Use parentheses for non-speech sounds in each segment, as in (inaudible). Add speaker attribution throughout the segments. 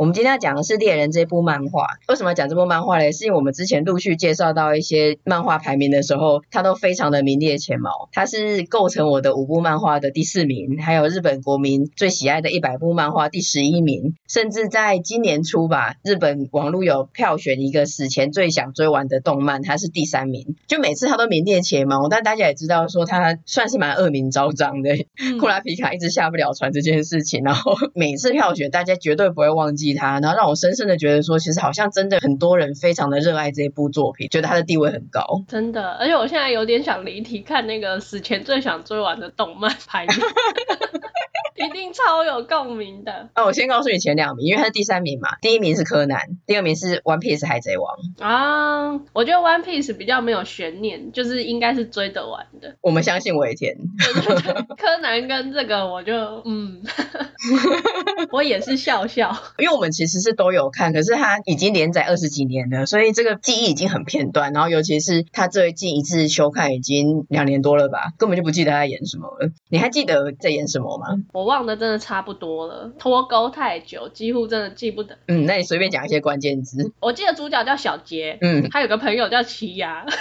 Speaker 1: 我们今天要讲的是《猎人》这部漫画。为什么要讲这部漫画嘞？是因为我们之前陆续介绍到一些漫画排名的时候，它都非常的名列前茅。它是构成我的五部漫画的第四名，还有日本国民最喜爱的一百部漫画第十一名。甚至在今年初吧，日本网络有票选一个死前最想追完的动漫，它是第三名。就每次它都名列前茅，但大家也知道说它算是蛮恶名昭彰的。嗯、库拉皮卡一直下不了船这件事情，然后每次票选，大家绝对不会忘记。他，然后让我深深的觉得说，其实好像真的很多人非常的热爱这一部作品，觉得他的地位很高。
Speaker 2: 真的，而且我现在有点想离题，看那个死前最想追完的动漫排名。(laughs) 一定超有共鸣的。(laughs)
Speaker 1: 哦，我先告诉你前两名，因为他是第三名嘛。第一名是柯南，第二名是 One Piece 海贼王。
Speaker 2: 啊，我觉得 One Piece 比较没有悬念，就是应该是追得完的。
Speaker 1: 我们相信尾田。
Speaker 2: 柯南跟这个我就嗯，(laughs) 我也是笑笑。
Speaker 1: 因为我们其实是都有看，可是他已经连载二十几年了，所以这个记忆已经很片段。然后尤其是他最近一次休看已经两年多了吧，根本就不记得他在演什么了。你还记得在演什么吗？
Speaker 2: 我。忘的真的差不多了，脱钩太久，几乎真的记不得。
Speaker 1: 嗯，那你随便讲一些关键字。
Speaker 2: 我记得主角叫小杰，嗯，他有个朋友叫奇犽。(laughs)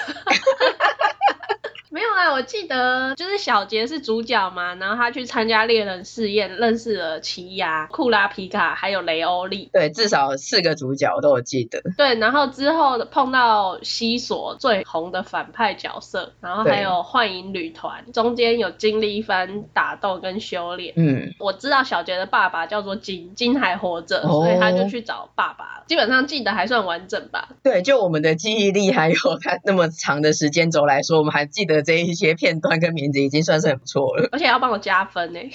Speaker 2: 没有啊，我记得就是小杰是主角嘛，然后他去参加猎人试验，认识了奇犽、库拉皮卡还有雷欧利。
Speaker 1: 对，至少四个主角都有记得。
Speaker 2: 对，然后之后碰到西索最红的反派角色，然后还有幻影旅团，中间有经历一番打斗跟修炼。嗯，我知道小杰的爸爸叫做金，金还活着，所以他就去找爸爸。哦，基本上记得还算完整吧。
Speaker 1: 对，就我们的记忆力还有他那么长的时间轴来说，我们还记得。这一些片段跟名字已经算是很不错了，
Speaker 2: 而且要帮我加分呢。(laughs)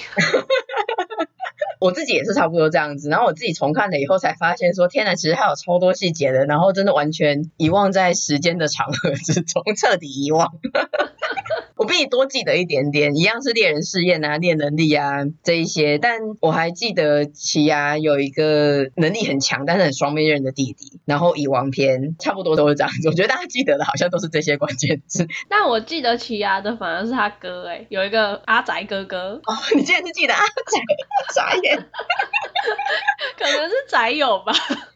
Speaker 1: 我自己也是差不多这样子，然后我自己重看了以后才发现说，天呐，其实还有超多细节的，然后真的完全遗忘在时间的长河之中，彻底遗忘。我比你多记得一点点，一样是猎人试验啊，练能力啊这一些，但我还记得奇犽有一个能力很强，但是很双面刃的弟弟，然后蚁王篇差不多都是这样子。我觉得大家记得的好像都是这些关键字，(laughs)
Speaker 2: 但我记得奇犽的反而是他哥哎，有一个阿宅哥哥。
Speaker 1: 哦，你竟然是记得阿宅，傻眼，
Speaker 2: 可能是宅友吧。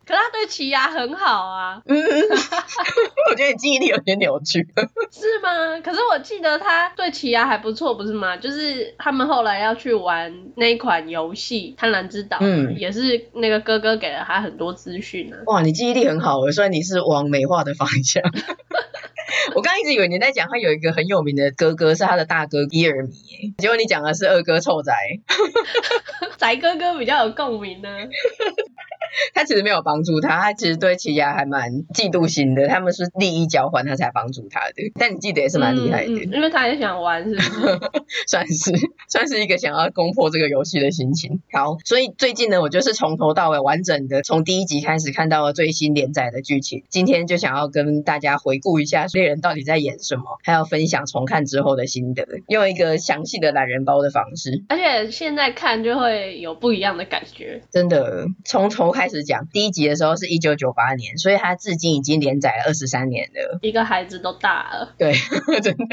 Speaker 2: 可是他对奇牙很好啊，嗯，
Speaker 1: 我觉得你记忆力有点扭曲，
Speaker 2: 是吗？可是我记得他对奇牙还不错，不是吗？就是他们后来要去玩那一款游戏《贪婪之岛》，嗯，也是那个哥哥给了他很多资讯呢。
Speaker 1: 哇，你记忆力很好，虽然你是往美化的方向。(laughs) 我刚刚一直以为你在讲他有一个很有名的哥哥是他的大哥伊尔米，结果你讲的是二哥臭宅，(laughs)
Speaker 2: 宅哥哥比较有共鸣呢。(laughs)
Speaker 1: 他其实没有帮助他，他其实对奇犽还蛮嫉妒心的。他们是利益交换，他才帮助他的。但你记得也是蛮厉害的，嗯嗯，
Speaker 2: 因为他也想玩，是不是？(laughs)
Speaker 1: 算是算是一个想要攻破这个游戏的心情。好，所以最近呢，我就是从头到尾完整的从第一集开始看到了最新连载的剧情。今天就想要跟大家回顾一下猎人到底在演什么，还要分享重看之后的心得，用一个详细的懒人包的方式。
Speaker 2: 而且现在看就会有不一样的感觉，
Speaker 1: 真的从头开始讲第一集的时候是一九九八年，所以他至今已经连载了二十三年了。
Speaker 2: 一个孩子都大了，
Speaker 1: 对，(laughs) 真的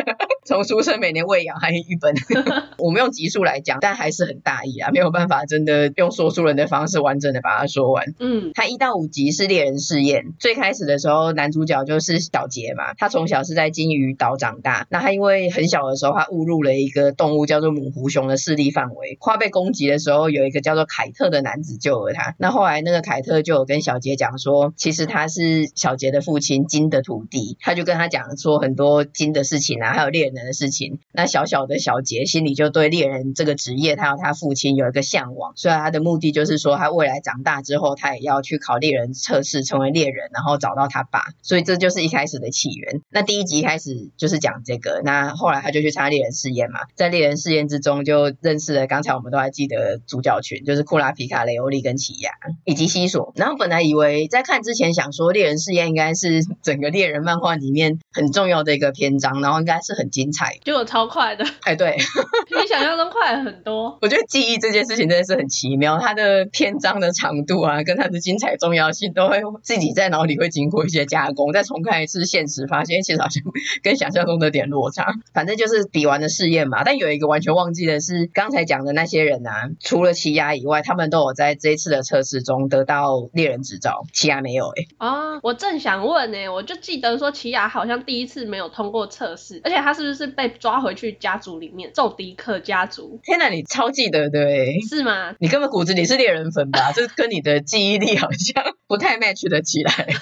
Speaker 1: 从出生每年喂养还有一本。(laughs) 我们用集数来讲，但还是很大意啊，没有办法真的用说书人的方式完整的把它说完。嗯，他一到五集是猎人试验，最开始的时候男主角就是小杰嘛，他从小是在金鱼岛长大，那他因为很小的时候他误入了一个动物叫做母狐熊的势力范围，快被攻击的时候有一个叫做凯特的男子救了他，那后来那个凯特。就有跟小杰讲说，其实他是小杰的父亲金的徒弟，他就跟他讲说很多金的事情啊，还有猎人的事情。那小小的小杰心里就对猎人这个职业，他有他父亲有一个向往，所以他的目的就是说，他未来长大之后，他也要去考猎人测试，成为猎人，然后找到他爸。所以这就是一开始的起源。那第一集开始就是讲这个，那后来他就去参加猎人试验嘛，在猎人试验之中就认识了刚才我们都还记得主角群，就是库拉皮卡、雷欧利跟奇亚以及西索。然后本来以为在看之前想说猎人试验应该是整个猎人漫画里面很重要的一个篇章，然后应该是很精彩，
Speaker 2: 结果超快的。
Speaker 1: 哎，对，(laughs)
Speaker 2: 比你想象中快很多。(laughs)
Speaker 1: 我觉得记忆这件事情真的是很奇妙，它的篇章的长度啊，跟它的精彩重要性，都会自己在脑里会经过一些加工，再重看一次现实，发现其实好像跟想象中的有点落差。反正就是比完的试验嘛，但有一个完全忘记的是，刚才讲的那些人啊，除了奇亚以外，他们都有在这一次的测试中得到猎人执照，奇亚没有哎、欸。
Speaker 2: 啊，我正想问呢、欸，我就记得说奇亚好像第一次没有通过测试，而且他是不是被抓回去家族里面？宙迪克家族。
Speaker 1: 天哪，你超记得的哎。
Speaker 2: 是吗？
Speaker 1: 你根本骨子里是猎人粉吧？这跟你的记忆力好像不太 match 得起来。(laughs)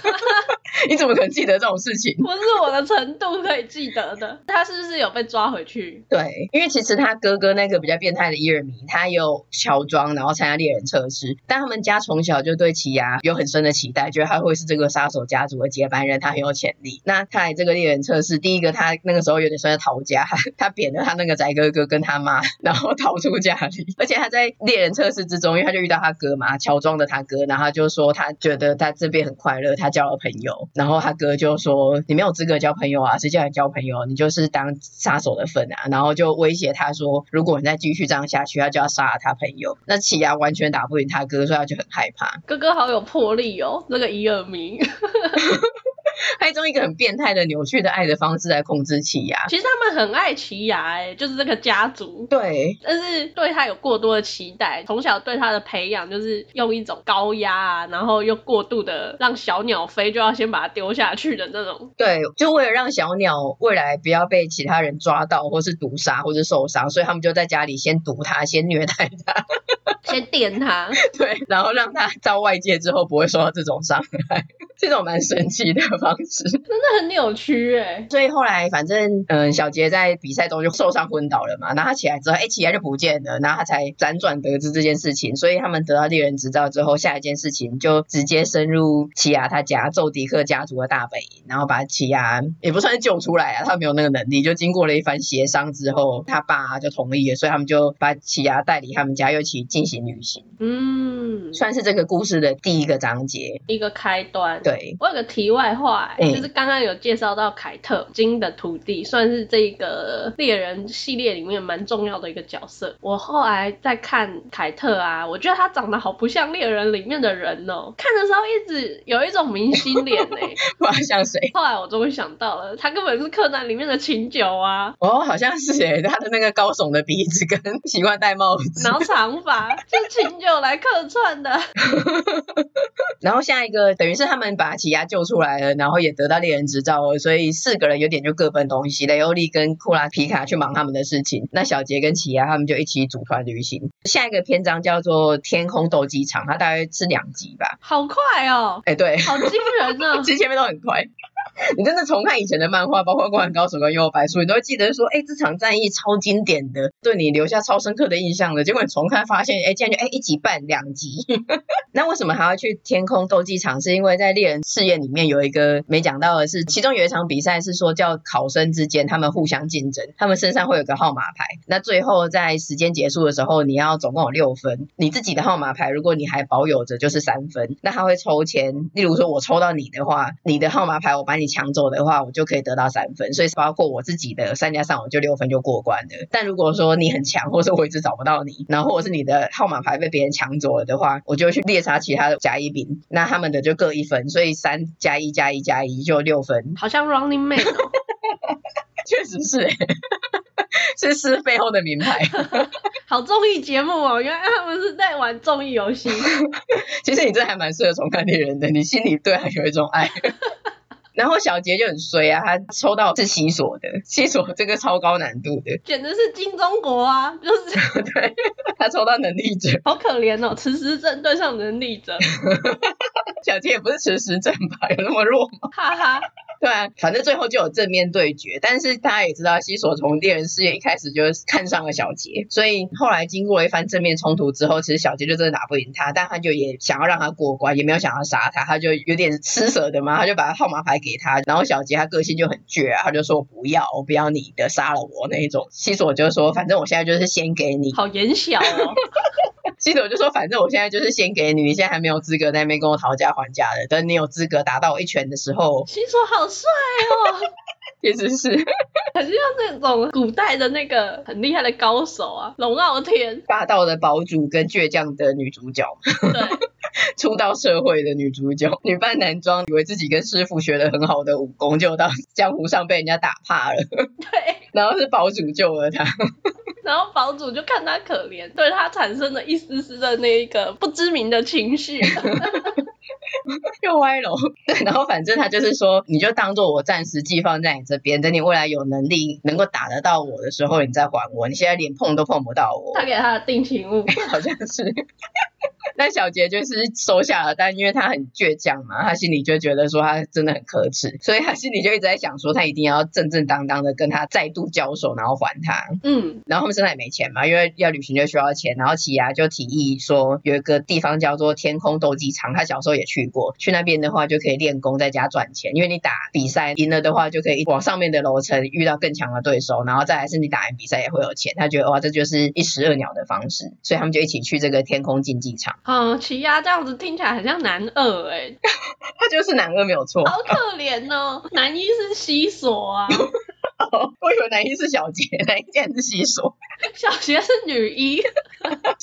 Speaker 1: 你怎么可能记得这种事情？
Speaker 2: 不是我的程度可以记得的。他是不是有被抓回去？
Speaker 1: 对，因为其实他哥哥那个比较变态的伊尔米，他有乔装然后参加猎人测试，但他们家从小就对奇牙有很深的期待，觉得他会是这个杀手家族的接班人，他很有潜力。那他来这个猎人测试，第一个他那个时候有点算是逃家，他扁了他那个宅哥哥跟他妈，然后逃出家里。而且他在猎人测试之中，因为他就遇到他哥嘛，乔装的他哥，然后他就说他觉得他这边很快乐，他交了朋友。然后他哥就说：“你没有资格交朋友啊，谁叫你交朋友？你就是当杀手的份啊！”然后就威胁他说：“如果你再继续这样下去，他就要杀了他朋友。”那奇牙完全打不赢他哥，所以他就很害怕。
Speaker 2: 哥哥好有魄力哦，那个伊尔明。(laughs) (laughs)
Speaker 1: 他用一个很变态的扭曲的爱的方式来控制奇犽。
Speaker 2: 其实他们很爱奇犽，哎，就是这个家族。
Speaker 1: 对，
Speaker 2: 但是对他有过多的期待，从小对他的培养就是用一种高压啊，然后又过度的让小鸟飞，就要先把它丢下去的那种。
Speaker 1: 对，就为了让小鸟未来不要被其他人抓到，或是毒杀，或是受伤，所以他们就在家里先毒他，先虐待他，
Speaker 2: 先电他。(laughs)
Speaker 1: 对，然后让他到外界之后不会受到这种伤害，这种蛮神奇的方式，
Speaker 2: 真的很扭曲哎。
Speaker 1: 所以后来反正嗯，小杰在比赛中就受伤昏倒了嘛，然后他起来之后，哎，奇犽就不见了，然后他才辗转得知这件事情。所以他们得到猎人执照之后，下一件事情就直接深入奇犽他家宙迪克家族的大本营，然后把奇犽也不算是救出来啊，他没有那个能力，就经过了一番协商之后，他爸就同意了，所以他们就把奇犽带离他们家，又一起进行旅行。嗯，算是这个故事的第一个章节，
Speaker 2: 一个开端。
Speaker 1: 对，
Speaker 2: 我有个题外话，欸，就是刚刚有介绍到凯特金的徒弟，算是这个猎人系列里面蛮重要的一个角色。我后来在看凯特啊，我觉得他长得好不像猎人里面的人哦，看的时候一直有一种明星脸哎，
Speaker 1: 不知道像谁？
Speaker 2: 后来我终于想到了，他根本是柯南里面的琴酒啊！
Speaker 1: 哦，好像是哎，他的那个高耸的鼻子跟 (laughs) 习惯戴帽子，
Speaker 2: 然后长发，就是琴酒来客串的。(laughs)
Speaker 1: 然后下一个等于是他们把奇亚救出来了，然后也得到猎人执照了，所以四个人有点就各奔东西。雷欧利跟库拉皮卡去忙他们的事情，那小杰跟奇亚他们就一起组团旅行。下一个篇章叫做天空斗鸡场，它大概是两集吧。
Speaker 2: 好快哦！
Speaker 1: 哎，对，
Speaker 2: 好惊人呢、啊。(laughs)
Speaker 1: 其实前面都很快。(laughs) 你真的重看以前的漫画，包括《灌篮高手》跟《幽游白书》，你都会记得说，哎，这场战役超经典的，对你留下超深刻的印象的。结果你重看发现，哎，竟然就哎一集半两集。(laughs) 那为什么还要去天空斗技场？是因为在猎人试验里面有一个没讲到的是，其中有一场比赛是说叫考生之间他们互相竞争，他们身上会有个号码牌。那最后在时间结束的时候，你要总共有六分。你自己的号码牌，如果你还保有着，就是三分。那他会抽签，例如说我抽到你的话，你的号码牌我把你。你抢走的话，我就可以得到三分，所以包括我自己的三加三，我就六分就过关了。但如果说你很强，或者我一直找不到你，然后或者是你的号码牌被别人抢走了的话，我就去猎杀其他的甲乙丙，那他们的就各一分，所以三加一加一加一就六分。
Speaker 2: 好像 Running Man 哦，(laughs)
Speaker 1: 确实是哎，(laughs) 是是背后的名牌。(laughs)
Speaker 2: 好综艺节目哦，原来他们是在玩综艺游戏。
Speaker 1: 其实你这还蛮适合重看猎人的，你心里对他有一种爱。然后小杰就很衰啊，他抽到是西索的，西索这个超高难度的，
Speaker 2: 简直是金钟国啊！就是 (laughs)
Speaker 1: 对，他抽到能力者，
Speaker 2: 好可怜哦，磁石阵对上能力者，
Speaker 1: 小杰也不是磁石阵吧？有那么弱吗？
Speaker 2: 哈哈。(laughs)
Speaker 1: 对啊，反正最后就有正面对决，但是大家也知道，西索从猎人事业一开始就看上了小杰，所以后来经过一番正面冲突之后，其实小杰就真的打不赢他，但他就也想要让他过关，也没有想要杀他，他就有点施舍的嘛，他就把号码牌给他，然后小杰他个性就很倔啊，他就说我不要，我不要你的，杀了我那一种。西索就说，反正我现在就是先给你，
Speaker 2: 好眼小哦。(laughs)
Speaker 1: 西索就说，反正我现在就是先给你，你现在还没有资格在那边跟我讨价还价的，等你有资格打到我一拳的时候，
Speaker 2: 西索好帅哦，(laughs)
Speaker 1: 其实是。
Speaker 2: 很像那种古代的那个很厉害的高手啊，龙傲天，
Speaker 1: 霸道的堡主跟倔强的女主角。对。(laughs) 初到社会的女主角，女扮男装，以为自己跟师傅学了很好的武功，就到江湖上被人家打怕了。(laughs) 对，然后是堡主救了她，(laughs)
Speaker 2: 然后堡主就看他可怜，对他产生了一丝丝的那个不知名的情绪。
Speaker 1: 又歪楼，对，然后反正他就是说，你就当做我暂时寄放在你这边，等你未来有能力能够打得到我的时候，你再还我。你现在连碰都碰不到我。
Speaker 2: 他给他的定情物，
Speaker 1: 好像是。(laughs) 但小杰就是收下了，但因为他很倔强嘛，他心里就觉得说他真的很可耻，所以他心里就一直在想说，他一定要正正当当的跟他再度交手，然后还他。嗯，然后他们身上也没钱嘛，因为要旅行就需要钱，然后奇亚就提议说，有一个地方叫做天空斗技场，他小时候也去过，去那边的话就可以练功在家赚钱，因为你打比赛赢了的话，就可以往上面的楼层遇到更强的对手，然后再来是你打完比赛也会有钱。他觉得哇，这就是一石二鸟的方式，所以他们就一起去这个天空竞技场。
Speaker 2: 嗯，奇亚这样子听起来很像男二哎、欸，(laughs)
Speaker 1: 他就是男二没有错，
Speaker 2: 好可怜哦，男一是西索啊。(laughs)
Speaker 1: 我以为男一是小杰，男一竟然是西索，
Speaker 2: 小杰是女一，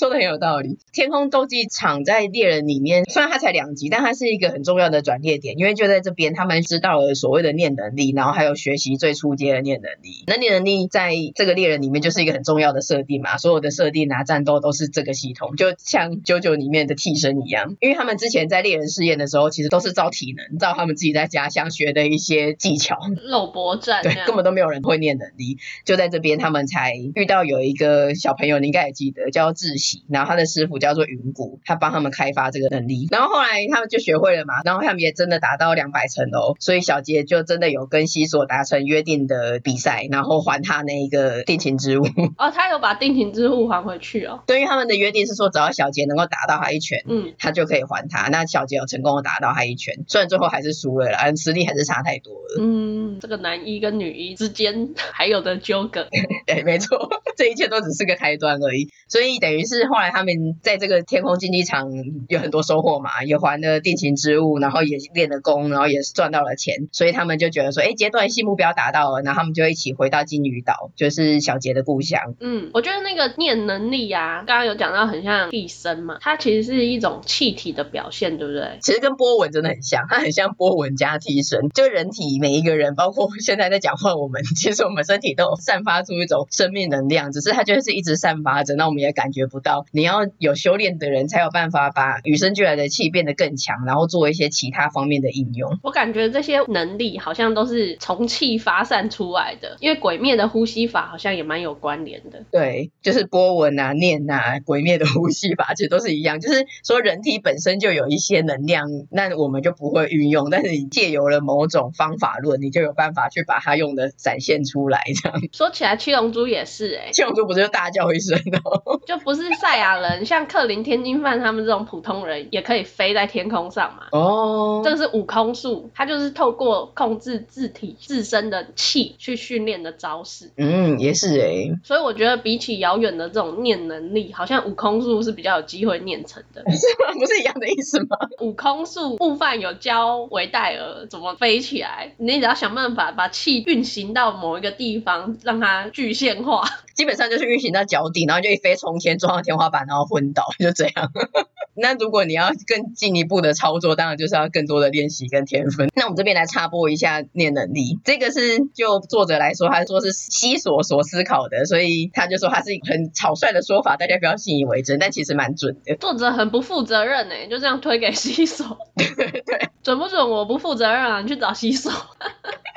Speaker 1: 说的很有道理。天空斗技场在猎人里面，虽然它才两集，但它是一个很重要的转捩点，因为就在这边，他们知道了所谓的念能力，然后还有学习最初阶的念能力。那念能力在这个猎人里面就是一个很重要的设定嘛，所有的设定啊、战斗都是这个系统，就像 JoJo 里面的替身一样，因为他们之前在猎人试验的时候，其实都是照体能，照他们自己在家乡学的一些技巧，
Speaker 2: 肉搏战，
Speaker 1: 对，根本都没有人会念能力，就在这边他们才遇到有一个小朋友，你应该也记得，叫智喜，然后他的师傅叫做云谷，他帮他们开发这个能力，然后后来他们就学会了嘛，然后他们也真的达到两百层楼，所以小杰就真的有跟西索达成约定的比赛，然后还他那一个定情之物。
Speaker 2: 哦，他有把定情之物还回去哦。
Speaker 1: 对于他们的约定是说，只要小杰能够打到他一拳，嗯，他就可以还他。那小杰有成功的打到他一拳，虽然最后还是输了啦，实力还是差太多了。
Speaker 2: 嗯，这个男一跟女一之间。(laughs) 还有的纠葛，(laughs)
Speaker 1: 对，没错，这一切都只是个开端而已。所以等于是后来他们在这个天空竞技场有很多收获嘛，也还了定情之物，然后也练了功，然后也赚到了钱。所以他们就觉得说，哎，阶段性目标达到了，然后他们就一起回到金鱼岛，就是小杰的故乡。
Speaker 2: 嗯，我觉得那个念能力啊，刚刚有讲到很像替身嘛，它其实是一种气体的表现，对不对？
Speaker 1: 其实跟波纹真的很像，它很像波纹加替身，就人体每一个人，包括现在在讲话我们，其实我们。身体都有散发出一种生命能量，只是它就是一直散发着，那我们也感觉不到。你要有修炼的人才有办法把与生俱来的气变得更强，然后做一些其他方面的应用。
Speaker 2: 我感觉这些能力好像都是从气发散出来的，因为鬼灭的呼吸法好像也蛮有关联的。
Speaker 1: 对，就是波纹啊、念啊，鬼灭的呼吸法其实都是一样，就是说人体本身就有一些能量，那我们就不会运用，但是你借由了某种方法论，你就有办法去把它用的展现出来。来这样
Speaker 2: 说起来，七龙珠也是哎、欸，
Speaker 1: 七龙珠不是就大叫一声哦，(laughs)
Speaker 2: 就不是赛亚人，像克林天津饭他们这种普通人也可以飞在天空上嘛。哦，这个是悟空术，它就是透过控制自体自身的气去训练的招式。
Speaker 1: 嗯，也是哎、欸，
Speaker 2: 所以我觉得比起遥远的这种念能力，好像悟空术是比较有机会念成的。(laughs)
Speaker 1: 是吗？不是一样的意思吗？
Speaker 2: 悟空术悟饭有教维戴尔怎么飞起来，你只要想办法把气运行到某一个地方让它具现化，
Speaker 1: 基本上就是运行到脚底，然后就一飞冲天，撞到天花板，然后昏倒，(laughs) 就这样。(laughs) 那如果你要更进一步的操作，当然就是要更多的练习跟天分。那我们这边来插播一下念能力，这个是就作者来说，他说是西索所思考的，所以他就说他是一很草率的说法，大家不要信以为真，但其实蛮准的。
Speaker 2: 作者很不负责任哎，就这样推给西索，对 (laughs) 对，准不准我不负责任啊，你去找西索。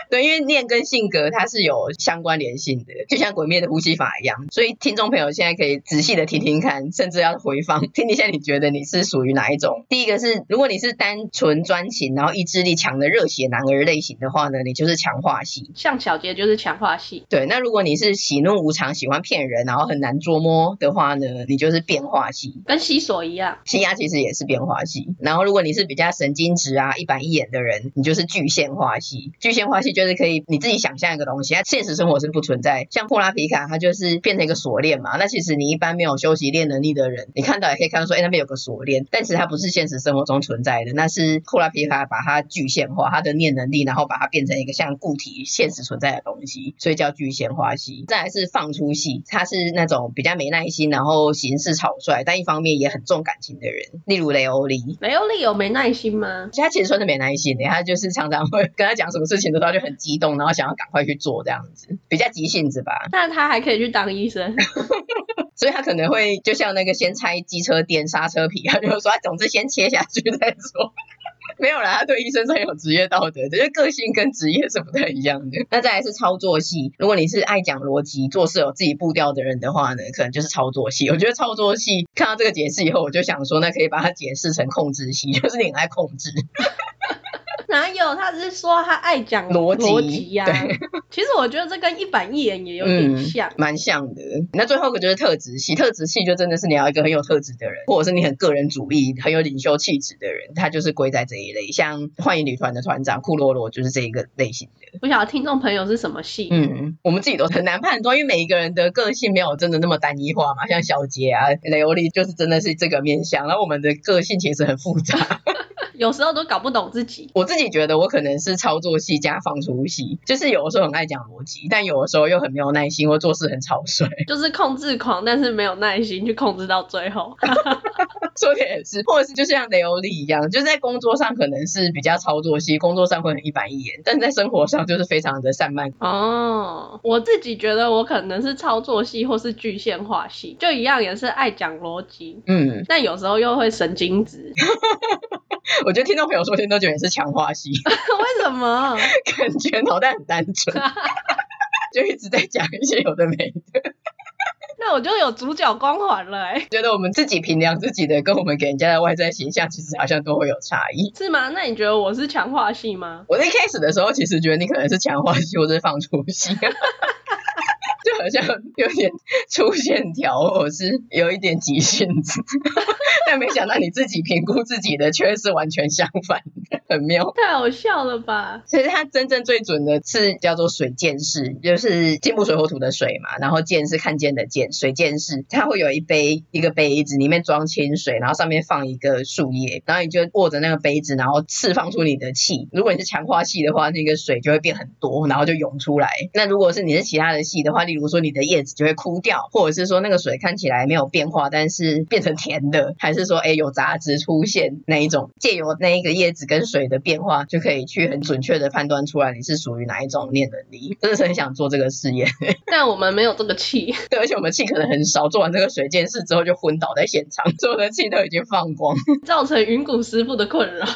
Speaker 1: 对，因为念跟性格它是有相关联性的，就像鬼灭的呼吸法一样。所以听众朋友现在可以仔细的听听看，甚至要回放听一下，你觉得你是属于哪一种？第一个是，如果你是单纯专情，然后意志力强的热血男儿类型的话呢，你就是强化系。
Speaker 2: 像小杰就是强化系。
Speaker 1: 对，那如果你是喜怒无常，喜欢骗人，然后很难捉摸的话呢，你就是变化系。
Speaker 2: 跟西索一样，
Speaker 1: 西亚其实也是变化系。然后如果你是比较神经质啊、一板一眼的人，你就是具现化系。具现化系就就是可以你自己想象一个东西，它现实生活是不存在。像库拉皮卡，它就是变成一个锁链嘛。那其实你一般没有修习练能力的人，你看到也可以看到说，哎，那边有个锁链，但其实它不是现实生活中存在的，那是库拉皮卡把它具现化，它的念能力，然后把它变成一个像固体现实存在的东西，所以叫具现化系。再来是放出系，他是那种比较没耐心，然后行事草率，但一方面也很重感情的人，例如雷欧利。
Speaker 2: 雷欧利有没耐心吗？
Speaker 1: 他其实算是没耐心的，他就是常常会 (laughs) 跟他讲什么事情的时候就很激动，然后想要赶快去做这样子，比较急性子吧。
Speaker 2: 那他还可以去当医生，(laughs)
Speaker 1: 所以他可能会就像那个先拆机车垫刹车皮，他就说他总之先切下去再说。(laughs) 没有啦，他对医生是很有职业道德的，就是个性跟职业是不太一样的。那再来是操作系，如果你是爱讲逻辑、做事有自己步调的人的话呢，可能就是操作系。我觉得操作系看到这个解释以后，我就想说，那可以把它解释成控制系，就是你很爱控制。
Speaker 2: 哪有？他只是说他爱讲逻辑呀。对，其实我觉得这跟一板一眼也有点像，
Speaker 1: 蛮、嗯、像的。那最后一个就是特质系，特质系就真的是你要一个很有特质的人，或者是你很个人主义、很有领袖气质的人，他就是归在这一类。像幻影旅团的团长库洛洛就是这一个类型的。
Speaker 2: 不晓得听众朋友是什么系？
Speaker 1: 嗯，我们自己都很难判断，因为每一个人的个性没有真的那么单一化嘛。像小杰啊、雷欧利就是真的是这个面相，然后我们的个性其实很复杂。
Speaker 2: 有时候都搞不懂自己，
Speaker 1: 我自己觉得我可能是操作系加放出系，就是有的时候很爱讲逻辑，但有的时候又很没有耐心，或做事很草率，(laughs)
Speaker 2: 就是控制狂，但是没有耐心去控制到最后。(laughs) (laughs)
Speaker 1: 说的也是，或者是就像雷欧利一样，就是在工作上可能是比较操作系，工作上会很一板一眼，但是在生活上就是非常的散漫。
Speaker 2: 哦，我自己觉得我可能是操作系或是具现化系，就一样也是爱讲逻辑，嗯，但有时候又会神经质。(laughs)
Speaker 1: 我觉得听众朋友说听都觉得你是强化系，(laughs)
Speaker 2: 为什么？
Speaker 1: 感觉脑袋很单纯，就一直在讲一些有的没的。
Speaker 2: 那我就有主角光环了哎、欸。
Speaker 1: 觉得我们自己评量自己的，跟我们给人家的外在形象，其实好像都会有差异，
Speaker 2: 是吗？那你觉得我是强化系吗？
Speaker 1: 我一开始的时候，其实觉得你可能是强化系，或者是放出系。(laughs) 就好像有点粗线条，或是有一点急性子，(laughs) 但没想到你自己评估自己的却是完全相反的，很妙。
Speaker 2: 太好笑了吧？
Speaker 1: 其实它真正最准的是叫做水见式，就是金木水火土的水嘛，然后见是看见的见，水见式，它会有一杯一个杯子，里面装清水，然后上面放一个树叶，然后你就握着那个杯子，然后释放出你的气。如果你是强化系的话，那个水就会变很多，然后就涌出来。那如果是你是其他的系的话，比如说你的叶子就会枯掉，或者是说那个水看起来没有变化，但是变成甜的，还是说哎有杂质出现那一种，借由那一个叶子跟水的变化，就可以去很准确的判断出来你是属于哪一种念能力。真的是很想做这个试验，(laughs)
Speaker 2: 但我们没有这个气，
Speaker 1: 对，而且我们气可能很少，做完这个水剑士之后就昏倒在现场，所有的气都已经放光，
Speaker 2: 造成云谷师傅的困扰。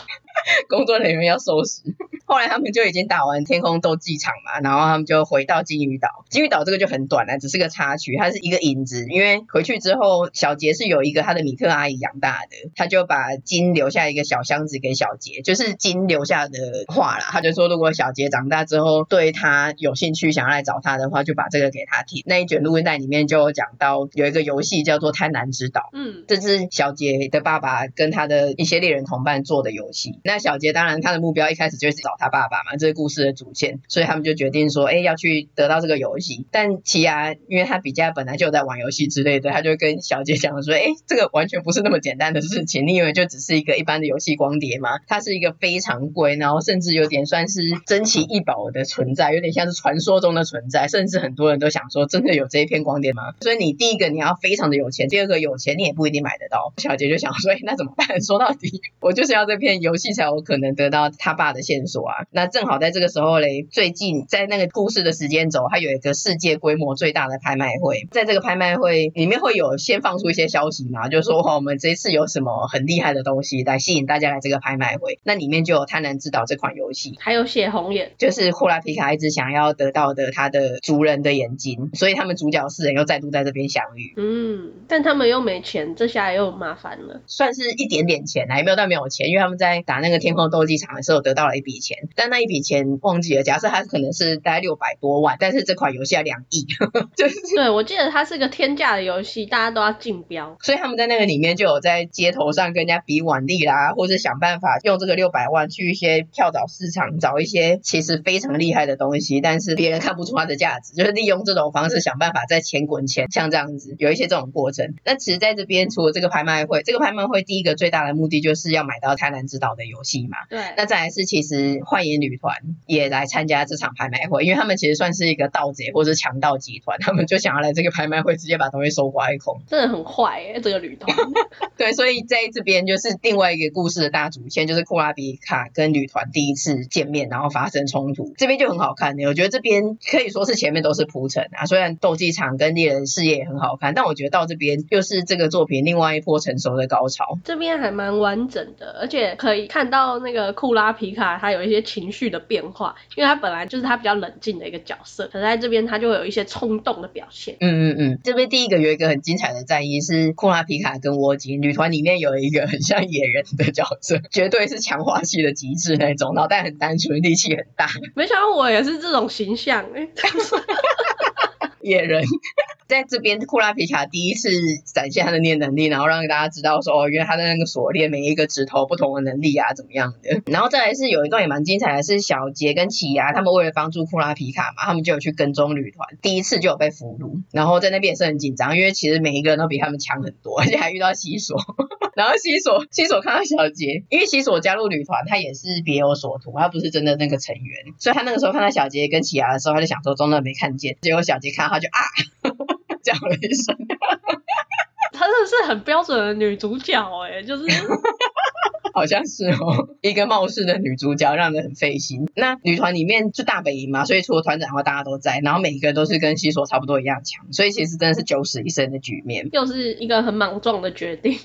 Speaker 2: (laughs)
Speaker 1: 工作人员要收拾。(laughs) 后来他们就已经打完天空斗技场嘛，然后他们就回到金鱼岛。金鱼岛这个就很短了，只是个插曲，它是一个影子。因为回去之后，小杰是有一个他的米特阿姨养大的，他就把金留下一个小箱子给小杰，就是金留下的话啦。他就说，如果小杰长大之后对他有兴趣，想要来找他的话，就把这个给他听。那一卷录音带里面就讲到有一个游戏叫做贪婪之岛，嗯，这是小杰的爸爸跟他的一些猎人同伴做的游戏。那小杰当然他的目标一开始就是找他爸爸嘛，这个故事的主线，所以他们就决定说，哎，要去得到这个游戏。但奇犽因为他比较本来就在玩游戏之类的，他就跟小杰讲说，哎，这个完全不是那么简单的事情。你以为就只是一个一般的游戏光碟吗？它是一个非常贵，然后甚至有点算是珍奇异宝的存在，有点像是传说中的存在。甚至很多人都想说，真的有这一片光碟吗？所以你第一个你要非常的有钱，第二个有钱你也不一定买得到。小杰就想说，哎，那怎么办？(laughs) 说到底，我就是要这片游戏才有可能得到他爸的线索啊！那正好在这个时候嘞，最近在那个故事的时间轴，它有一个世界规模最大的拍卖会，在这个拍卖会里面会有先放出一些消息嘛，就是说哦，我们这一次有什么很厉害的东西来吸引大家来这个拍卖会。那里面就有《贪婪之岛》这款游戏，
Speaker 2: 还有血红眼，
Speaker 1: 就是库拉皮卡一直想要得到的他的族人的眼睛，所以他们主角四人又再度在这边相遇。
Speaker 2: 嗯，但他们又没钱，这下又麻烦了，
Speaker 1: 算是一点点钱啊，也没有但没有钱，因为他们在打那那个天空斗技场的时候得到了一笔钱，但那一笔钱忘记了。假设它可能是大概六百多万，但是这款游戏要两亿，(laughs) 就是
Speaker 2: 对，我记得它是个天价的游戏，大家都要竞标，
Speaker 1: 所以他们在那个里面就有在街头上跟人家比腕力啦，或是想办法用这个六百万去一些跳蚤市场找一些其实非常厉害的东西，但是别人看不出它的价值，就是利用这种方式想办法在钱滚钱，像这样子有一些这种过程。那其实在这边除了这个拍卖会，这个拍卖会第一个最大的目的就是要买到贪婪之岛的游戏嘛。
Speaker 2: 对。
Speaker 1: 那再来是其实幻影旅团也来参加这场拍卖会，因为他们其实算是一个盗贼或者强盗集团，他们就想要来这个拍卖会直接把东西收刮一空。
Speaker 2: 真的很坏哎，这个旅团。(laughs) (laughs)
Speaker 1: 对，所以在这边就是另外一个故事的大主线，就是库拉比卡跟旅团第一次见面，然后发生冲突，这边就很好看的。我觉得这边可以说是前面都是铺陈啊，虽然斗技场跟猎人事业也很好看，但我觉得到这边又是这个作品另外一波成熟的高潮。
Speaker 2: 这边还蛮完整的，而且可以看到那个库拉皮卡他有一些情绪的变化，因为他本来就是他比较冷静的一个角色，可是在这边他就会有一些冲动的表现。
Speaker 1: 嗯嗯嗯，这边第一个有一个很精彩的战役是库拉皮卡跟卧吉，女团里面有一个很像野人的角色，绝对是强化系的极致那种，脑袋很单纯，力气很大。
Speaker 2: 没想到我也是这种形象，欸、(laughs)
Speaker 1: 野人。(laughs) 在这边，库拉皮卡第一次展现他的念能力，然后让大家知道说，哦，原来他的那个锁链每一个指头不同的能力啊，怎么样的。(laughs) 然后再来是有一段也蛮精彩的，是小杰跟奇犽他们为了帮助库拉皮卡嘛，他们就有去跟踪旅团，第一次就有被俘虏，然后在那边也是很紧张，因为其实每一个人都比他们强很多，而且还遇到西索。然后西索西索看到小杰，因为西索加入旅团，他也是别有所图，他不是真的那个成员，所以他那个时候看到小杰跟奇雅的时候，他就想说装的没看见，结果小杰看到他就啊。(laughs) 叫了一声，(laughs)
Speaker 2: 她真的是很标准的女主角哎，就是。
Speaker 1: 好像是哦，一个冒失的女主角，让人很费心。那女团里面就大本营嘛，所以除了团长的话，大家都在，然后每一个都是跟西索差不多一样强，所以其实真的是九死一生的局面，
Speaker 2: 又是一个很莽撞的决定。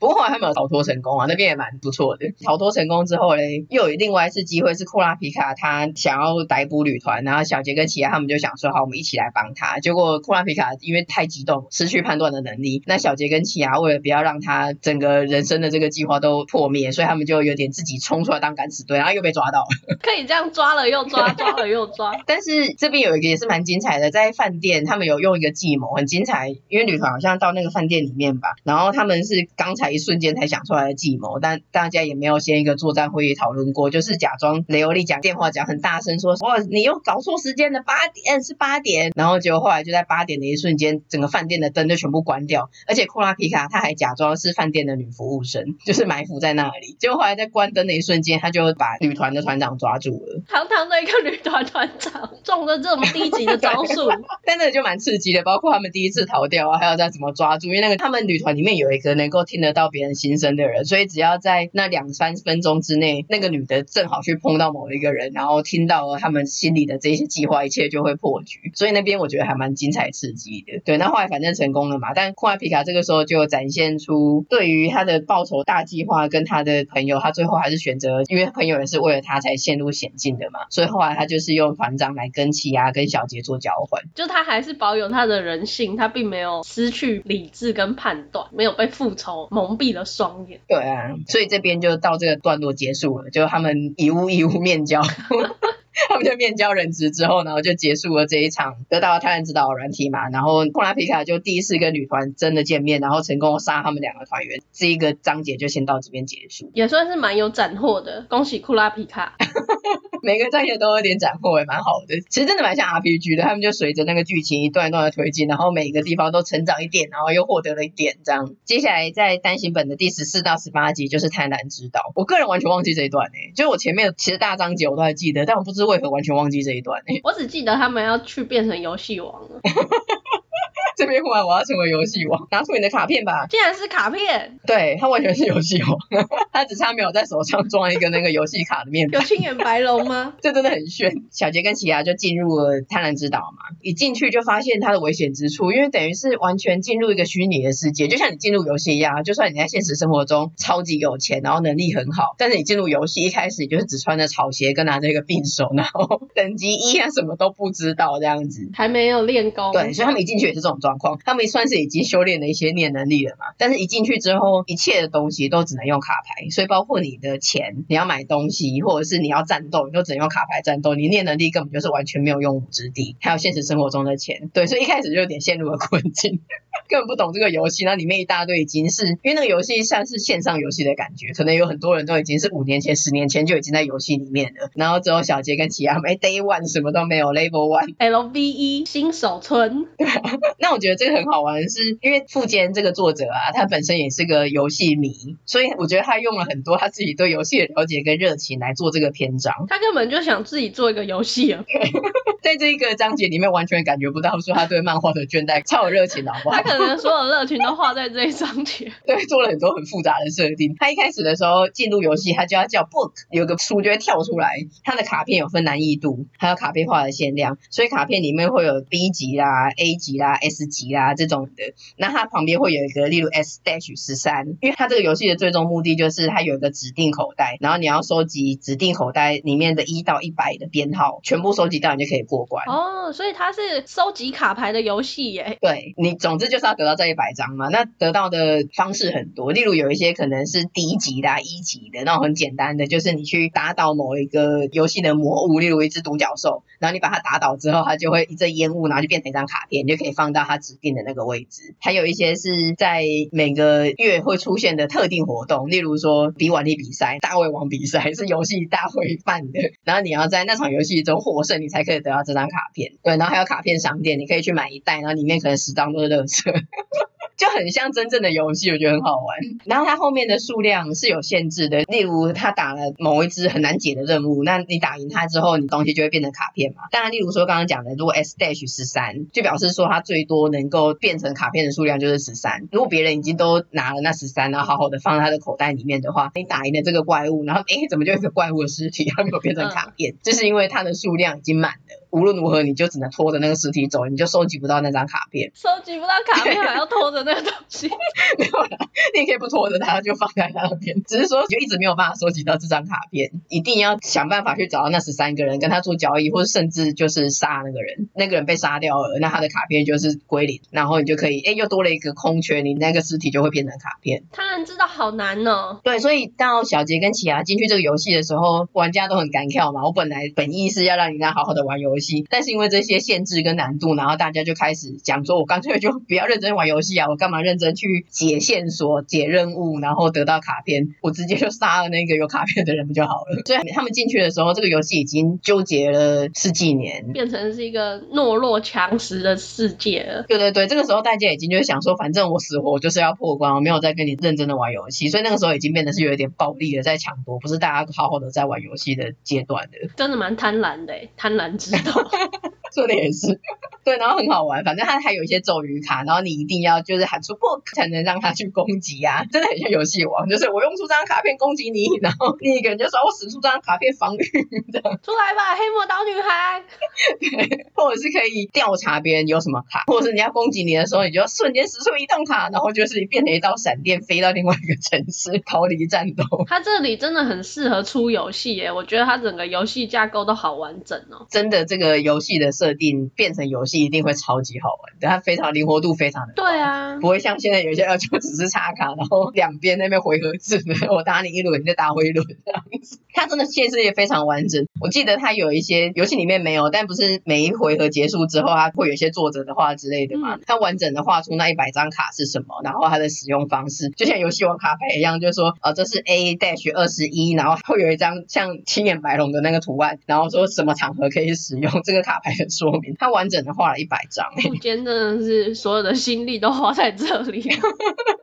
Speaker 1: 不过后来他们有逃脱成功啊，那边也蛮不错的。逃脱成功之后嘞，又有另外一次机会是库拉皮卡他想要逮捕女团，然后小杰跟奇犽他们就想说好，我们一起来帮他。结果库拉皮卡因为太激动，失去判断的能力，那小杰跟奇犽为了不要让他整个人生的这个计划都破。所以他们就有点自己冲出来当敢死队，然后又被抓到了。(laughs)
Speaker 2: 可以这样抓了又抓，抓了又抓。(laughs)
Speaker 1: 但是这边有一个也是蛮精彩的，在饭店他们有用一个计谋，很精彩。因为旅团好像到那个饭店里面吧，然后他们是刚才一瞬间才想出来的计谋，但大家也没有先一个作战会议讨论过，就是假装雷欧利讲电话讲很大声说，哇，你又搞错时间了，八点是八点。然后结果后来就在八点的一瞬间，整个饭店的灯就全部关掉，而且库拉皮卡他还假装是饭店的女服务生，就是埋伏在那。那里，结果后来在关灯的一瞬间，他就把旅团的团长抓住了。
Speaker 2: 堂堂的一个旅团团长，中了这么低级的招数，(laughs)
Speaker 1: 但那个就蛮刺激的。包括他们第一次逃掉啊，还有在怎么抓住，因为那个他们旅团里面有一个能够听得到别人心声的人，所以只要在那两三分钟之内，那个女的正好去碰到某一个人，然后听到了他们心里的这些计划，一切就会破局。所以那边我觉得还蛮精彩刺激的。对，那后来反正成功了嘛。但库拉皮卡这个时候就展现出对于他的报仇大计划跟他。的朋友，他最后还是选择，因为朋友也是为了他才陷入险境的嘛，所以后来他就是用团长来跟奇犽跟小杰做交换，
Speaker 2: 就他还是保有他的人性，他并没有失去理智跟判断，没有被复仇蒙蔽了双眼。
Speaker 1: 对啊，所以这边就到这个段落结束了，就他们以物易物面交。(laughs) (laughs) 他们就面交人质之后，然后就结束了这一场得到了贪婪之岛的软体嘛。然后库拉皮卡就第一次跟女团真的见面，然后成功杀他们两个团员。这一个章节就先到这边结束，
Speaker 2: 也算是蛮有斩获的。恭喜库拉皮卡，(laughs)
Speaker 1: 每个章节都有点斩获，也蛮好的。其实真的蛮像 RPG 的，他们就随着那个剧情一段一段的推进，然后每个地方都成长一点，然后又获得了一点这样。接下来在单行本的第十四到十八集就是贪婪之岛。我个人完全忘记这一段诶、欸，就是我前面其实大章节我都还记得，但我不知。为何完全忘记这一段？
Speaker 2: 我只记得他们要去变成游戏王了。(laughs) (laughs)
Speaker 1: 这边忽然我要成为游戏王，拿出你的卡片吧！
Speaker 2: 竟然是卡片，
Speaker 1: 对，他完全是游戏王，(laughs) 他只差没有在手上装一个那个游戏卡的面。
Speaker 2: 有青眼白龙吗？(laughs)
Speaker 1: 这真的很炫。小杰跟奇犽就进入了贪婪之岛嘛，一进去就发现它的危险之处，因为等于是完全进入一个虚拟的世界，就像你进入游戏一样。就算你在现实生活中超级有钱，然后能力很好，但是你进入游戏一开始你就是只穿着草鞋跟拿着一个匕首，然后等级一啊什么都不知道这样子，
Speaker 2: 还没有练功。
Speaker 1: 对，所以他们一进去也是这种状状况。他们算是已经修炼了一些念能力了嘛，但是一进去之后，一切的东西都只能用卡牌，所以包括你的钱，你要买东西，或者是你要战斗，你都只能用卡牌战斗。你念能力根本就是完全没有用武之地。还有现实生活中的钱，对，所以一开始就有点陷入了困境，根本不懂这个游戏。那里面一大堆已经是因为那个游戏像是线上游戏的感觉，可能有很多人都已经是五年前、十年前就已经在游戏里面了。然后之后小杰跟奇亚，哎 Day One 什么都没有，Level One
Speaker 2: LVE 新手村。(laughs)
Speaker 1: 那我觉得这个很好玩，是因为富坚这个作者啊，他本身也是个游戏迷，所以我觉得他用了很多他自己对游戏的了解跟热情来做这个篇章。
Speaker 2: 他根本就想自己做一个游戏啊。
Speaker 1: 在这一个章节里面，完全感觉不到说他对漫画的倦怠，超有热情的，好不好？
Speaker 2: 他可能所有热情都画在这一章节。(laughs)
Speaker 1: 对，做了很多很复杂的设定。他一开始的时候进入游戏，他就要叫 book，有个书就会跳出来。他的卡片有分难易度，还有卡片画的限量，所以卡片里面会有 B 级啦、A 级啦、S 级啦这种的。那它旁边会有一个，例如 S dash 十三，因为它这个游戏的最终目的就是它有一个指定口袋，然后你要收集指定口袋里面的一到一百的编号，全部收集到你就可以过关。
Speaker 2: 哦，所以它是收集卡牌的游戏耶。
Speaker 1: 对，你总之就是要得到这一百张嘛。那得到的方式很多，例如有一些可能是低级的、一级的那种很简单的，就是你去打倒某一个游戏的魔物，例如一只独角兽，然后你把它打倒之后，它就会一阵烟雾，然后就变成一张卡片，你就可以放到他指定的那个位置。还有一些是在每个月会出现的特定活动，例如说比瓦力比赛、大胃王比赛，是游戏大会办的，然后你要在那场游戏中获胜，你才可以得到这张卡片。对，然后还有卡片商店，你可以去买一袋，然后里面可能十张都是乐色。就很像真正的游戏，我觉得很好玩。然后它后面的数量是有限制的，例如他打了某一只很难解的任务，那你打赢他之后，你东西就会变成卡片嘛。当然，例如说刚刚讲的，如果 S dash 十三，就表示说它最多能够变成卡片的数量就是十三。如果别人已经都拿了那十三，然后好好的放在他的口袋里面的话，你打赢了这个怪物，然后诶怎么就有一个怪物的尸体，它没有变成卡片，就、嗯、是因为它的数量已经满了。无论如何，你就只能拖着那个尸体走，你就收集不到那张卡片。
Speaker 2: 收集不到卡片还要拖着那个东西？(laughs)
Speaker 1: 没有啦，你也可以不拖着它，就放在那边。只是说，就一直没有办法收集到这张卡片，一定要想办法去找到那十三个人，跟他做交易，或者甚至就是杀那个人。那个人被杀掉了，那他的卡片就是归零，然后你就可以，哎，又多了一个空缺，你那个尸体就会变成卡片。
Speaker 2: 他人知道好难哦。
Speaker 1: 对，所以到小杰跟奇亚进去这个游戏的时候，玩家都很敢跳嘛。我本来本意是要让人家好好的玩游戏，但是因为这些限制跟难度，然后大家就开始讲说，我干脆就不要认真玩游戏啊，我干嘛认真去解线索、解任务，然后得到卡片，我直接就杀了那个有卡片的人不就好了？(laughs) 所以他们进去的时候，这个游戏已经纠结了十几年，
Speaker 2: 变成是一个懦弱强食的世界了。
Speaker 1: 对对对，这个时候大家已经就是想说，反正我死活就是要破关，我没有再跟你认真的玩游戏，所以那个时候已经变得是有一点暴力的在抢夺，不是大家好好的在玩游戏的阶段的。
Speaker 2: 真的蛮贪婪的，贪婪之斗。
Speaker 1: 说的也是，对，然后很好玩，反正它还有一些咒语卡，然后你一定要就是喊出 book 才能让他去攻击啊，真的很像游戏王，就是我用出这张卡片攻击你，然后另一个人就说我使出这张卡片防御，这样 (laughs)
Speaker 2: 出来吧，黑魔导女孩，(laughs)
Speaker 1: 对，或者是可以调查别人有什么卡，或者是你要攻击你的时候，你就瞬间使出移动卡，然后就是变成一道闪电飞到另外一个城市逃离战斗。
Speaker 2: 它这里真的很适合出游戏耶，我觉得它整个游戏架构都好完整哦，
Speaker 1: 真的这个游戏的。设定变成游戏一定会超级好玩，对，它非常灵活度非常的高，
Speaker 2: 对啊，
Speaker 1: 不会像现在有些就只是插卡，然后两边那边回合制，(laughs) 我打你一轮，你再打我一轮这样子。它真的现实也非常完整。我记得它有一些游戏里面没有，但不是每一回合结束之后，它会有一些作者的话之类的嘛？它完整的画出那一百张卡是什么，然后它的使用方式，就像游戏王卡牌一样，就是说，呃，这是 A dash 二十一，然后会有一张像青眼白龙的那个图案，然后说什么场合可以使用这个卡牌的说明。它完整的画了一百张，
Speaker 2: 今天真的是所有的心力都花在这里。(laughs)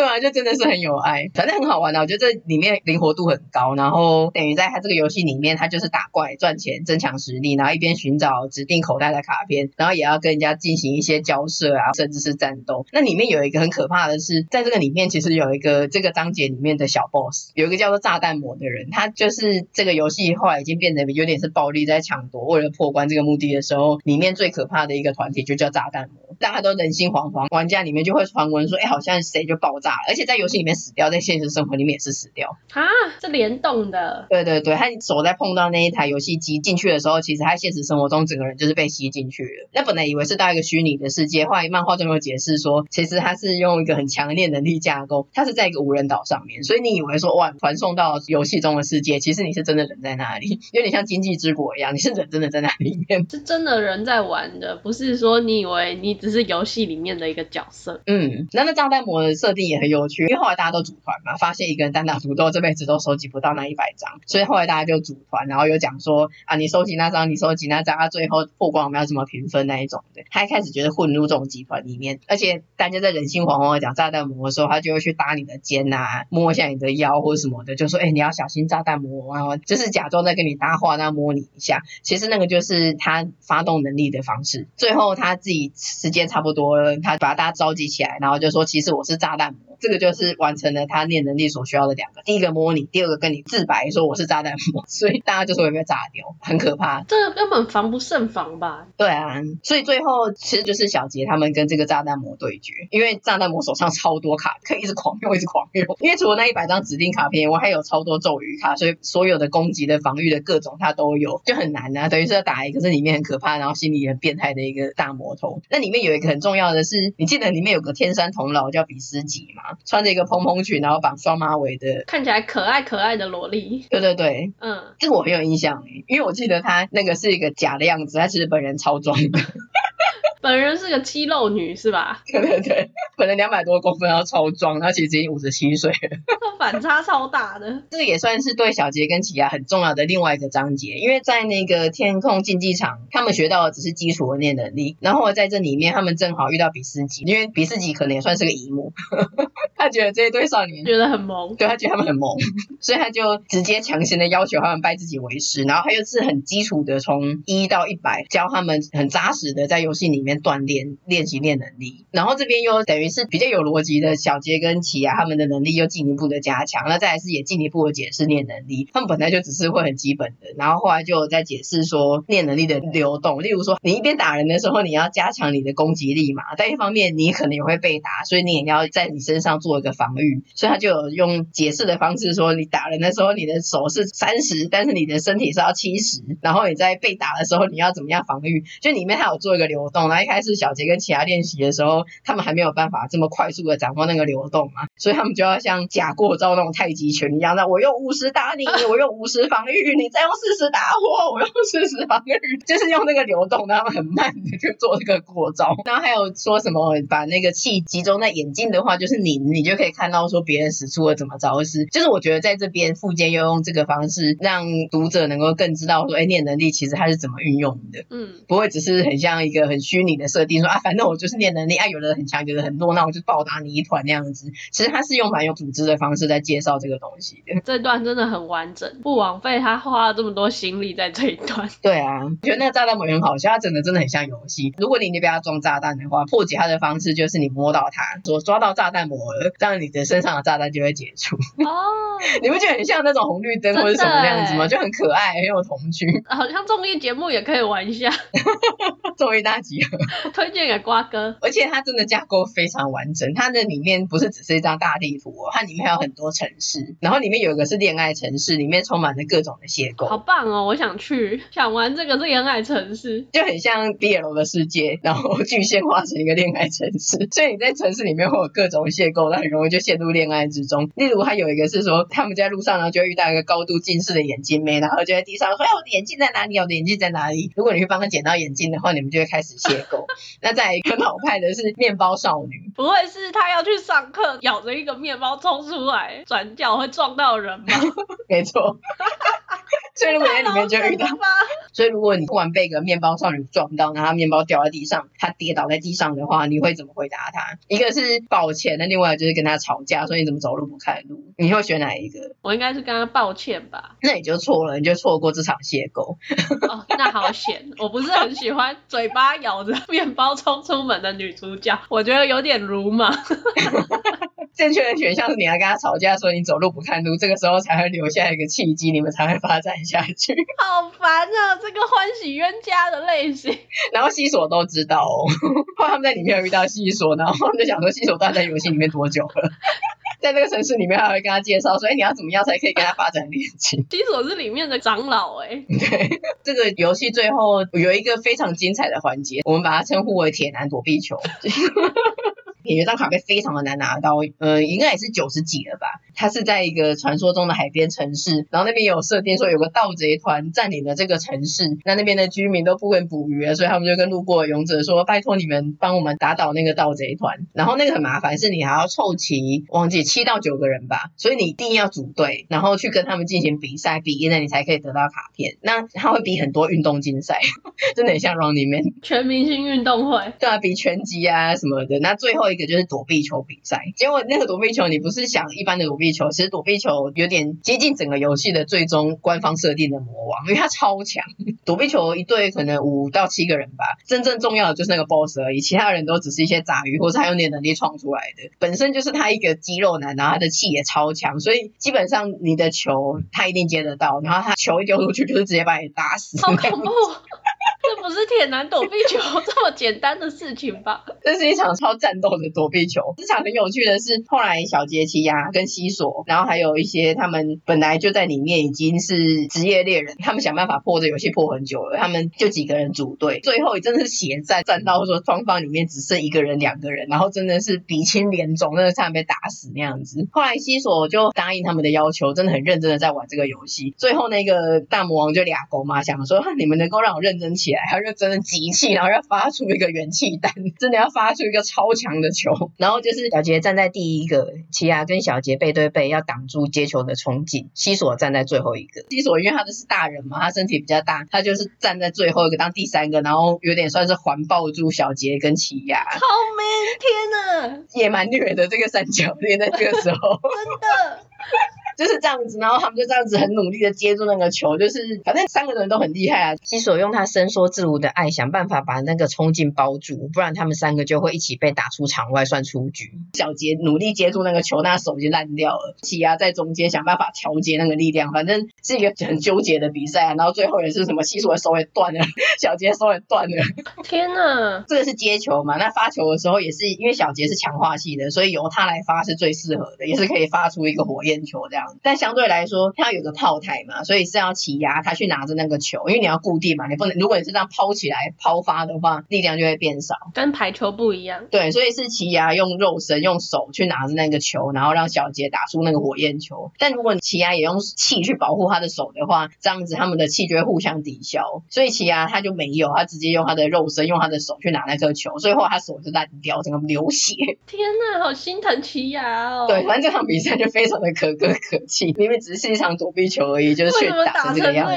Speaker 1: 对啊，就真的是很有爱，反正很好玩的。我觉得这里面灵活度很高，然后等于在他这个游戏里面，他就是打怪赚钱，增强实力，然后一边寻找指定口袋的卡片，然后也要跟人家进行一些交涉啊，甚至是战斗。那里面有一个很可怕的是，在这个里面其实有一个这个章节里面的小 boss，有一个叫做炸弹魔的人，他就是这个游戏后来已经变得有点是暴力在抢夺，为了破关这个目的的时候，里面最可怕的一个团体就叫炸弹魔，大家都人心惶惶，玩家里面就会传闻说，哎，好像谁就爆炸。炸，而且在游戏里面死掉，在现实生活里面也是死掉
Speaker 2: 啊，是联动的。
Speaker 1: 对对对，他手在碰到那一台游戏机进去的时候，其实他现实生活中整个人就是被吸进去了。那本来以为是到一个虚拟的世界，后来漫画中有解释说，其实他是用一个很强烈能力架构，他是在一个无人岛上面，所以你以为说哇，传送到游戏中的世界，其实你是真的人在那里，有点像经济之国一样，你是人真的在那里面，
Speaker 2: 是真的人在玩的，不是说你以为你只是游戏里面的一个角色。
Speaker 1: 嗯，那那炸弹魔的设定也很有趣，因为后来大家都组团嘛，发现一个人单打独斗这辈子都收集不到那一百张，所以后来大家就组团，然后又讲说啊，你收集那张，你收集那张，他最后破光我们要怎么评分那一种的。他一开始觉得混入这种集团里面，而且大家在人心惶惶的讲炸弹魔的时候，他就会去搭你的肩啊，摸一下你的腰或者什么的，就说哎、你要小心炸弹魔啊，就是假装在跟你搭话，那摸你一下，其实那个就是他发动能力的方式。最后他自己时间差不多了，他把大家召集起来，然后就说其实我是炸弹魔。这个就是完成了他念能力所需要的两个，第一个摸你，第二个跟你自白说我是炸弹魔，(laughs) 所以大家就说会被炸掉，很可怕。
Speaker 2: 这个根本防不胜防吧？
Speaker 1: 对啊，所以最后其实就是小杰他们跟这个炸弹魔对决，因为炸弹魔手上超多卡，可以一直狂用，一直狂用。因为除了那一百张指定卡片，我还有超多咒语卡，所以所有的攻击的、防御的各种他都有，就很难啊。等于是要打一个这里面很可怕，然后心里也很变态的一个大魔头。那里面有一个很重要的是，你记得里面有个天山童姥叫比斯吉吗？穿着一个蓬蓬。裙，然后绑双马尾的，
Speaker 2: 看起来可爱可爱的萝莉。
Speaker 1: 对对对，嗯，这个我很有印象，因为我记得她那个是一个假的样子，她其实本人超装的。(laughs)
Speaker 2: 本人是个肌肉女是吧？
Speaker 1: 对对对，本人两百多公分，然后超壮，他其实已经五十七岁了，(laughs)
Speaker 2: 反差超大的。
Speaker 1: 这个也算是对小杰跟奇亚很重要的另外一个章节，因为在那个天空竞技场，他们学到的只是基础的念能力，然后在这里面他们正好遇到比斯吉，因为比斯吉可能也算是个姨母，(laughs) 他觉得这一对少年
Speaker 2: 觉得很萌，
Speaker 1: 对他觉得他们很萌，所以他就直接强行的要求他们拜自己为师，然后他又是很基础的从一到一百教他们很扎实的在游戏里面。锻炼练习练能力，然后这边又等于是比较有逻辑的小杰跟奇犽他们的能力又进一步的加强，那再来是也进一步的解释念能力。他们本来就只是会很基本的，然后后来就在解释说念能力的流动，例如说你一边打人的时候，你要加强你的攻击力嘛，但一方面你可能也会被打，所以你也要在你身上做一个防御。所以他就有用解释的方式说，你打人的时候你的手是三十，但是你的身体是要七十，然后你在被打的时候你要怎么样防御？就里面还有做一个流动，然后一开始。小杰跟奇犽练习的时候，他们还没有办法这么快速的掌握那个流动嘛，所以他们就要像假过招那种太极拳一样，那我用五十打你，我用五十防御，你再用四十打我，我用四十防御，就是用那个流动，他们很慢的去做这个过招。然后还有说什么把那个气集中在眼睛的话，就是你你就可以看到说别人使出了怎么招式。就是我觉得在这边富坚又用这个方式，让读者能够更知道说，哎，念能力其实它是怎么运用的，嗯，不会只是很像一个很虚拟的设定说啊，反正我就是念能力啊，有的人很强，有的很弱，那我就暴打你一团那样子。其实他是用蛮有组织的方式在介绍这个东西的。
Speaker 2: 这段真的很完整，不枉费他花了这么多心力在这一段。
Speaker 1: 对啊，我觉得那个炸弹魔很好笑，他整的真的很像游戏。如果你你被他装炸弹的话，破解他的方式就是你摸到它，说抓到炸弹魔了，这样你的身上的炸弹就会解除。哦，(laughs) 你不觉得很像那种红绿灯或者什么那样子吗？就很可爱，很有童趣。(laughs)
Speaker 2: 好像综艺节目也可以玩一下。(laughs)
Speaker 1: 综艺大集合，
Speaker 2: 推荐给瓜哥。
Speaker 1: 而且它真的架构非常完整，它的里面不是只是一张大地图哦，它里面还有很多城市，然后里面有一个是恋爱城市，里面充满了各种的邂逅。
Speaker 2: 好棒哦！我想去，想玩这个是恋爱城市，
Speaker 1: 就很像 BL 的世界，然后具现化成一个恋爱城市，(laughs) 所以你在城市里面会有各种邂逅，那很容易就陷入恋爱之中。例如，还有一个是说，他们在路上呢就会遇到一个高度近视的眼镜妹，然后就在地上说：“哎，我的眼镜在哪里？我的眼镜在哪里？”如果你去帮他捡到眼镜的话，你们就会开始邂逅。那再一个老派的是面包少女，
Speaker 2: 不会是她要去上课，咬着一个面包冲出来，转角会撞到人吗？(laughs)
Speaker 1: 没错。所以如果在里面就遇到，(laughs) 所以如果你突然被一个面包少女撞到，然后面包掉在地上，她跌倒在地上的话，你会怎么回答她？一个是抱歉，那另外就是跟她吵架，说你怎么走路不看路？你会选哪一个？
Speaker 2: 我应该是跟她抱歉吧。
Speaker 1: 那你就错了，你就错过这场邂逅。(laughs)
Speaker 2: 哦，那好险，我不是很喜欢嘴巴咬着面包冲出门的女主角，我觉得有点鲁莽。(laughs)
Speaker 1: 正确的选项是你要跟他吵架，说你走路不看路，这个时候才会留下一个契机，你们才会发展下去。(laughs)
Speaker 2: 好烦啊，这个欢喜冤家的类型。(laughs)
Speaker 1: 然后西索都知道哦，(laughs) 后来他们在里面有遇到西索，然后他们就想说西索到底在游戏里面多久了？在这个城市里面还会跟他介绍说，哎，你要怎么样才可以跟他发展恋情？
Speaker 2: 西索是里面的长老哎、欸。
Speaker 1: 对，这个游戏最后有一个非常精彩的环节，我们把它称呼为铁男躲避球。有一张卡片非常的难拿到，呃，应该也是九十几了吧。它是在一个传说中的海边城市，然后那边有设定说有个盗贼团占领了这个城市，那那边的居民都不会捕鱼了，所以他们就跟路过的勇者说：“拜托你们帮我们打倒那个盗贼团。”然后那个很麻烦，是你还要凑齐，忘记七到九个人吧，所以你一定要组队，然后去跟他们进行比赛，比赢了你才可以得到卡片。那他会比很多运动竞赛，(laughs) 真的很像 Running Man
Speaker 2: 全明星运动会，
Speaker 1: 对啊，比拳击啊什么的。那最后一个就是躲避球比赛，结果那个躲避球你不是想一般的躲避球，其实躲避球有点接近整个游戏的最终官方设定的魔王，因为他超强。躲避球一队可能五到七个人吧，真正重要的就是那个 boss 而已，其他人都只是一些杂鱼，或是他用点能力创出来的。本身就是他一个肌肉男，然后他的气也超强，所以基本上你的球他一定接得到，然后他球一丢出去就是直接把你打死。
Speaker 2: 好恐怖！(laughs) 这不是铁男躲避球 (laughs) 这么简单的事情吧？
Speaker 1: 这是一场超战斗的躲避球。这场很有趣的是，后来小杰奇犽跟西索，然后还有一些他们本来就在里面已经是职业猎人，他们想办法破这游戏破很久了，他们就几个人组队，最后真的是血战，战到说双方里面只剩一个人、两个人，然后真的是鼻青脸肿，真的差点被打死那样子。后来西索就答应他们的要求，真的很认真的在玩这个游戏。最后那个大魔王就俩狗嘛，想说你们能够让我认真起来。他就真的集气，然后要发出一个元气弹，真的要发出一个超强的球。然后就是小杰站在第一个，奇亚跟小杰背对背，要挡住接球的冲劲。西索站在最后一个，西索因为他的是大人嘛，他身体比较大，他就是站在最后一个当第三个，然后有点算是环抱住小杰跟奇亚。
Speaker 2: 超 man！天呐，
Speaker 1: 也蛮虐的这个三角恋在这个时候，
Speaker 2: 真的。
Speaker 1: 就是这样子，然后他们就这样子很努力的接住那个球，就是反正三个人都很厉害啊。西索用他伸缩自如的爱想办法把那个冲劲包住，不然他们三个就会一起被打出场外算出局。小杰努力接住那个球，那手已经烂掉了。奇亚在中间想办法调节那个力量，反正是一个很纠结的比赛啊。然后最后也是什么，西索的手也断了，(laughs) 小杰手也断了。
Speaker 2: 天呐，
Speaker 1: 这个是接球嘛？那发球的时候也是因为小杰是强化系的，所以由他来发是最适合的，也是可以发出一个火焰球这样。但相对来说，它有个炮台嘛，所以是要奇犽他去拿着那个球，因为你要固定嘛，你不能，如果你是这样抛起来抛发的话，力量就会变少，
Speaker 2: 跟排球不一样。
Speaker 1: 对，所以是奇犽用肉身用手去拿着那个球，然后让小杰打出那个火焰球。但如果你奇犽也用气去保护他的手的话，这样子他们的气就会互相抵消。所以奇犽他就没有，他直接用他的肉身，用他的手去拿那颗球，所以后来他手就烂掉，整个流血。(laughs)
Speaker 2: 天哪，好心疼奇牙哦。
Speaker 1: 对，反正这场比赛就非常的可歌可泣。因为只是一场躲避球而已，就是却打成这个样子。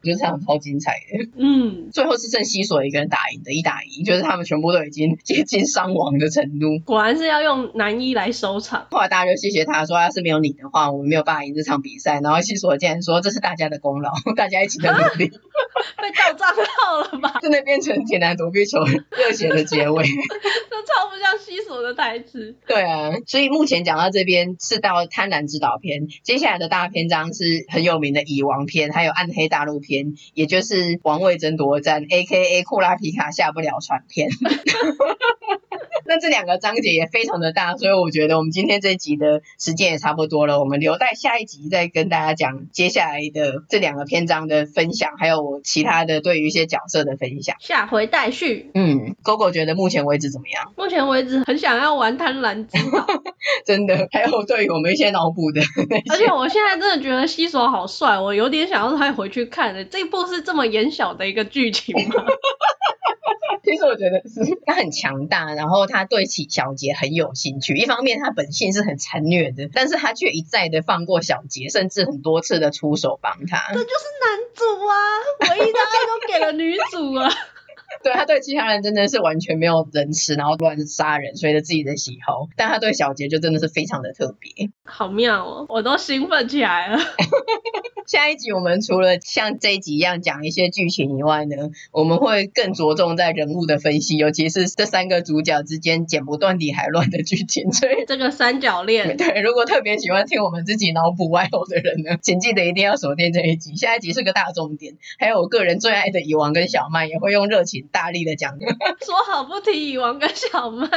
Speaker 1: 我觉得这场超精彩的，嗯，最后是剩西索一个人打赢的，一打一，就是他们全部都已经 (laughs) 接近伤亡的程度。
Speaker 2: 果然是要用男一来收场。
Speaker 1: 后来大家就谢谢他说，要是没有你的话，我们没有办法赢这场比赛。然后西索竟然说，这是大家的功劳，(laughs) 大家一起的努力。(laughs)
Speaker 2: 被盗账号了吧？
Speaker 1: 真的变成铁男躲避球热血的结尾。
Speaker 2: 这超不像西索的台词。
Speaker 1: 对啊，所以目前讲到这边是到贪婪指导篇，接下来的大篇章是很有名的蚁王篇，还有暗黑大陆篇。也就是王位争夺战，A.K.A. 库拉皮卡下不了船篇。(laughs) 那这两个章节也非常的大，所以我觉得我们今天这一集的时间也差不多了。我们留待下一集再跟大家讲接下来的这两个篇章的分享，还有我其他的对于一些角色的分享。
Speaker 2: 下回待续。
Speaker 1: 嗯，Gogo 觉得目前为止怎么样？
Speaker 2: 目前为止很想要玩贪婪之岛，(laughs)
Speaker 1: 真的。还有对于我们一些脑补的，
Speaker 2: 而且我现在真的觉得西索好帅，我有点想要他回去看的。这部是这么眼小的一个剧情吗？(laughs)
Speaker 1: 其实我觉得是他很强大，然后他对起小杰很有兴趣。一方面他本性是很残虐的，但是他却一再的放过小杰，甚至很多次的出手帮他。
Speaker 2: 这就是男主啊，唯一的爱都给了女主啊。(laughs)
Speaker 1: 对，他对其他人真的是完全没有仁慈，然后乱杀人，随着自己的喜好。但他对小杰就真的是非常的特别，
Speaker 2: 好妙哦，我都兴奋起来了。(laughs)
Speaker 1: 下一集我们除了像这一集一样讲一些剧情以外呢，我们会更着重在人物的分析，尤其是这三个主角之间剪不断理还乱的剧情。所以
Speaker 2: 这个三角恋，(laughs)
Speaker 1: 对，如果特别喜欢听我们自己脑补外偶的人呢，请记得一定要锁定这一集。下一集是个大重点，还有我个人最爱的蚁王跟小麦也会用热情大力的讲。
Speaker 2: 说好不提蚁王跟小麦，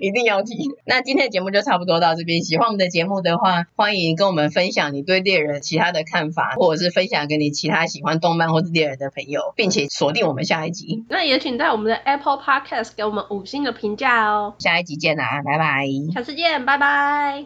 Speaker 1: 一定要提。那今天的节目就差不多到这边。喜欢我们的节目的话，欢迎跟我们分享你对猎人其他的看法，或者是分享给你其他喜欢动漫或是猎人的朋友，并且锁定我们下一集。
Speaker 2: 那也请在我们的 Apple Podcast 给我们五星的评价哦。
Speaker 1: 下一集见啦，拜拜。
Speaker 2: 下次见，拜拜。